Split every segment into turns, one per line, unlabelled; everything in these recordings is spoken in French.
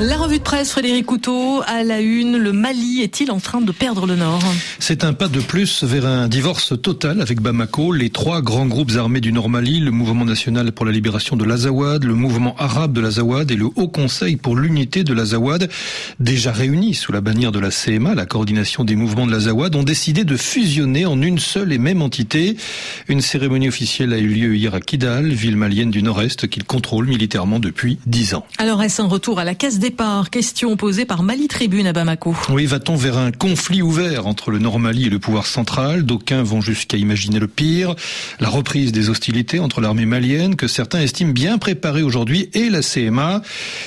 La revue de presse, Frédéric Couteau, à la une, le Mali est-il en train de perdre le Nord?
C'est un pas de plus vers un divorce total avec Bamako. Les trois grands groupes armés du Nord Mali, le Mouvement national pour la libération de l'Azawad, le Mouvement arabe de l'Azawad et le Haut Conseil pour l'unité de l'Azawad, déjà réunis sous la bannière de la CMA, la coordination des mouvements de l'Azawad, ont décidé de fusionner en une seule et même entité. Une cérémonie officielle a eu lieu hier à Kidal, ville malienne du Nord-Est qu'ils contrôlent militairement depuis dix ans.
Alors est-ce un retour à la case Question posée par Mali Tribune à Bamako.
Oui, va-t-on vers un conflit ouvert entre le Nord Mali et le pouvoir central? D'aucuns vont jusqu'à imaginer le pire. La reprise des hostilités entre l'armée malienne, que certains estiment bien préparée aujourd'hui, et la CMA.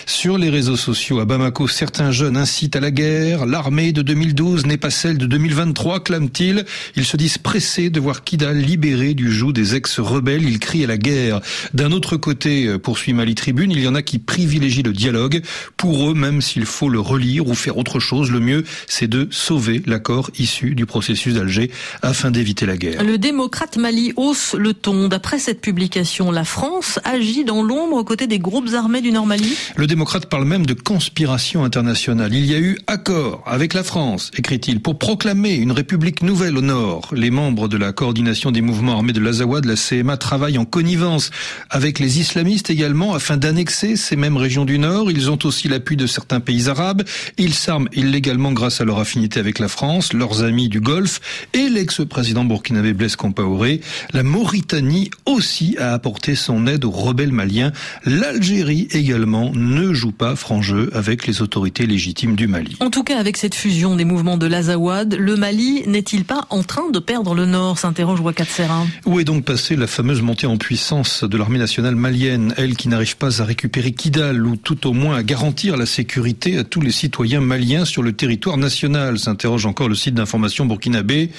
Sur les réseaux sociaux à Bamako, certains jeunes incitent à la guerre. L'armée de 2012 n'est pas celle de 2023, clament-ils. Ils se disent pressés de voir Kidal libéré du joug des ex-rebelles. Ils crient à la guerre. D'un autre côté, poursuit Mali Tribune, il y en a qui privilégient le dialogue pour eux, même s'il faut le relire ou faire autre chose, le mieux, c'est de sauver l'accord issu du processus d'Alger afin d'éviter la guerre.
Le démocrate Mali hausse le ton. D'après cette publication, la France agit dans l'ombre aux côtés des groupes armés du Nord Mali.
Le démocrate parle même de conspiration internationale. Il y a eu accord avec la France, écrit-il, pour proclamer une république nouvelle au Nord. Les membres de la coordination des mouvements armés de l'Azawad, la CMA, travaillent en connivence avec les islamistes également afin d'annexer ces mêmes régions du Nord. Ils ont aussi la l'appui de certains pays arabes. Ils s'arment illégalement grâce à leur affinité avec la France, leurs amis du Golfe et l'ex-président burkinabé Blaise Compaoré. La Mauritanie aussi a apporté son aide aux rebelles maliens. L'Algérie également ne joue pas franc jeu avec les autorités légitimes du Mali.
En tout cas, avec cette fusion des mouvements de l'Azawad, le Mali n'est-il pas en train de perdre le Nord s'interroge Ouakat Serra.
Où est donc passée la fameuse montée en puissance de l'armée nationale malienne, elle qui n'arrive pas à récupérer Kidal ou tout au moins à garantir la sécurité à tous les citoyens maliens sur le territoire national s'interroge encore le site d'information burkinabé.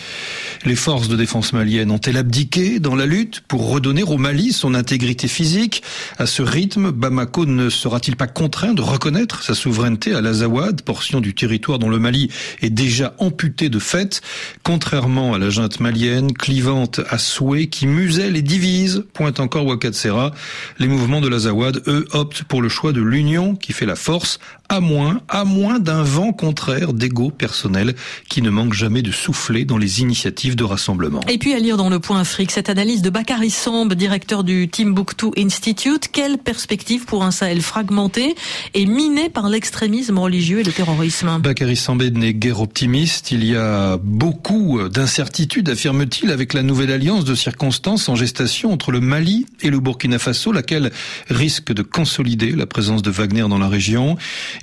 Les forces de défense maliennes ont-elles abdiqué dans la lutte pour redonner au Mali son intégrité physique? À ce rythme, Bamako ne sera-t-il pas contraint de reconnaître sa souveraineté à l'Azawad, portion du territoire dont le Mali est déjà amputé de fait, contrairement à la junte malienne, clivante à souhait, qui muselle et divise, pointe encore Wakatsera. Les mouvements de l'Azawad, eux, optent pour le choix de l'union qui fait la force à moins, à moins d'un vent contraire d'ego personnel qui ne manque jamais de souffler dans les initiatives de rassemblement.
Et puis à lire dans le point Afrique cette analyse de Bakary Samb, directeur du Timbuktu Institute. Quelle perspective pour un Sahel fragmenté et miné par l'extrémisme religieux et le terrorisme?
Bakary Samb n'est guère optimiste. Il y a beaucoup d'incertitudes, affirme-t-il, avec la nouvelle alliance de circonstances en gestation entre le Mali et le Burkina Faso, laquelle risque de consolider la présence de Wagner dans la région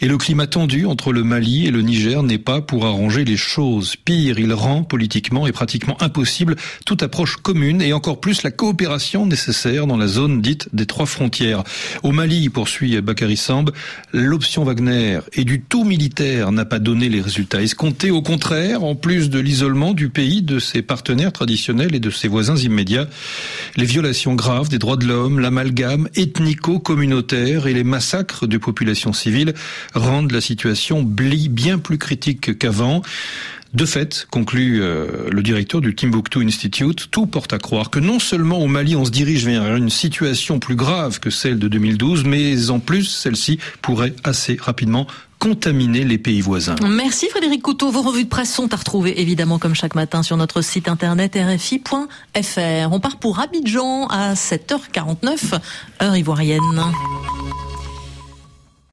et le climat tendu entre le Mali et le Niger n'est pas pour arranger les choses. Pire, il rend politiquement et pratiquement impossible toute approche commune et encore plus la coopération nécessaire dans la zone dite des trois frontières. Au Mali, poursuit Bakary Samb, l'option Wagner et du tout militaire n'a pas donné les résultats escomptés. Au contraire, en plus de l'isolement du pays, de ses partenaires traditionnels et de ses voisins immédiats, les violations graves des droits de l'homme, l'amalgame ethnico-communautaire et les massacres de populations civiles rendent la situation bien plus critique qu'avant. De fait, conclut euh, le directeur du Timbuktu Institute, tout porte à croire que non seulement au Mali on se dirige vers une situation plus grave que celle de 2012, mais en plus celle-ci pourrait assez rapidement contaminer les pays voisins.
Merci Frédéric Couteau. Vos revues de presse sont à retrouver évidemment comme chaque matin sur notre site internet rfi.fr. On part pour Abidjan à 7h49, heure ivoirienne.